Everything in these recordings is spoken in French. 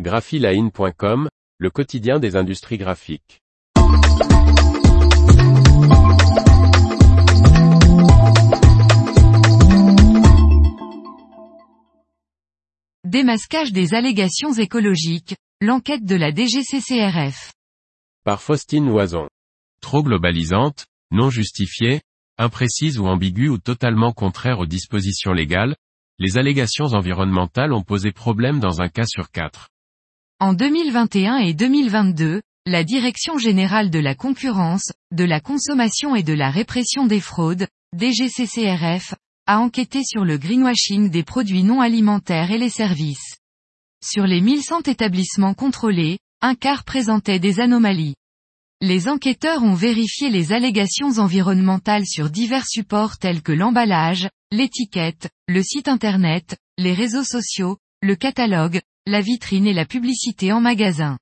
graphiline.com, le quotidien des industries graphiques. Démasquage des allégations écologiques, l'enquête de la DGCCRF. Par Faustine Loison. Trop globalisante, non justifiée, imprécise ou ambiguë ou totalement contraire aux dispositions légales, les allégations environnementales ont posé problème dans un cas sur quatre. En 2021 et 2022, la Direction générale de la concurrence, de la consommation et de la répression des fraudes, DGCCRF, a enquêté sur le greenwashing des produits non alimentaires et les services. Sur les 1100 établissements contrôlés, un quart présentait des anomalies. Les enquêteurs ont vérifié les allégations environnementales sur divers supports tels que l'emballage, l'étiquette, le site internet, les réseaux sociaux, le catalogue, la vitrine et la publicité en magasin.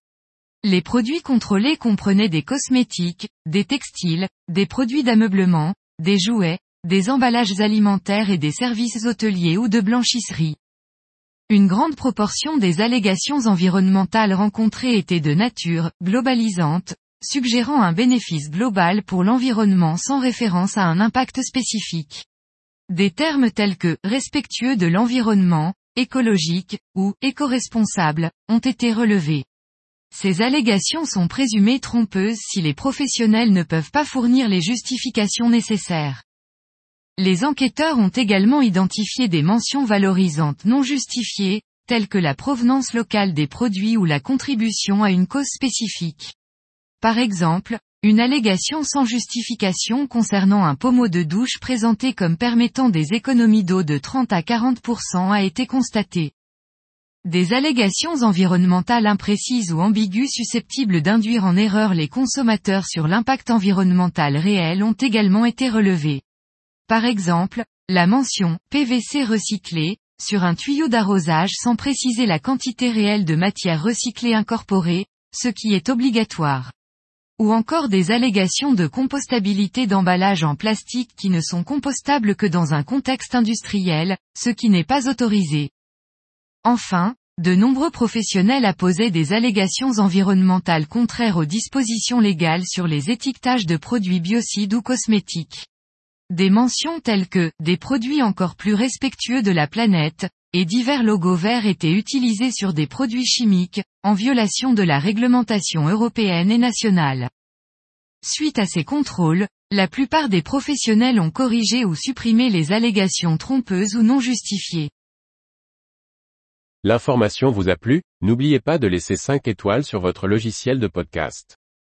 Les produits contrôlés comprenaient des cosmétiques, des textiles, des produits d'ameublement, des jouets, des emballages alimentaires et des services hôteliers ou de blanchisserie. Une grande proportion des allégations environnementales rencontrées étaient de nature globalisante, suggérant un bénéfice global pour l'environnement sans référence à un impact spécifique. Des termes tels que respectueux de l'environnement, écologique, ou éco-responsable, ont été relevés. Ces allégations sont présumées trompeuses si les professionnels ne peuvent pas fournir les justifications nécessaires. Les enquêteurs ont également identifié des mentions valorisantes non justifiées, telles que la provenance locale des produits ou la contribution à une cause spécifique. Par exemple, une allégation sans justification concernant un pommeau de douche présenté comme permettant des économies d'eau de 30 à 40% a été constatée. Des allégations environnementales imprécises ou ambiguës susceptibles d'induire en erreur les consommateurs sur l'impact environnemental réel ont également été relevées. Par exemple, la mention PVC recyclé sur un tuyau d'arrosage sans préciser la quantité réelle de matière recyclée incorporée, ce qui est obligatoire ou encore des allégations de compostabilité d'emballage en plastique qui ne sont compostables que dans un contexte industriel, ce qui n'est pas autorisé. Enfin, de nombreux professionnels apposaient des allégations environnementales contraires aux dispositions légales sur les étiquetages de produits biocides ou cosmétiques. Des mentions telles que des produits encore plus respectueux de la planète, et divers logos verts étaient utilisés sur des produits chimiques, en violation de la réglementation européenne et nationale. Suite à ces contrôles, la plupart des professionnels ont corrigé ou supprimé les allégations trompeuses ou non justifiées. L'information vous a plu, n'oubliez pas de laisser 5 étoiles sur votre logiciel de podcast.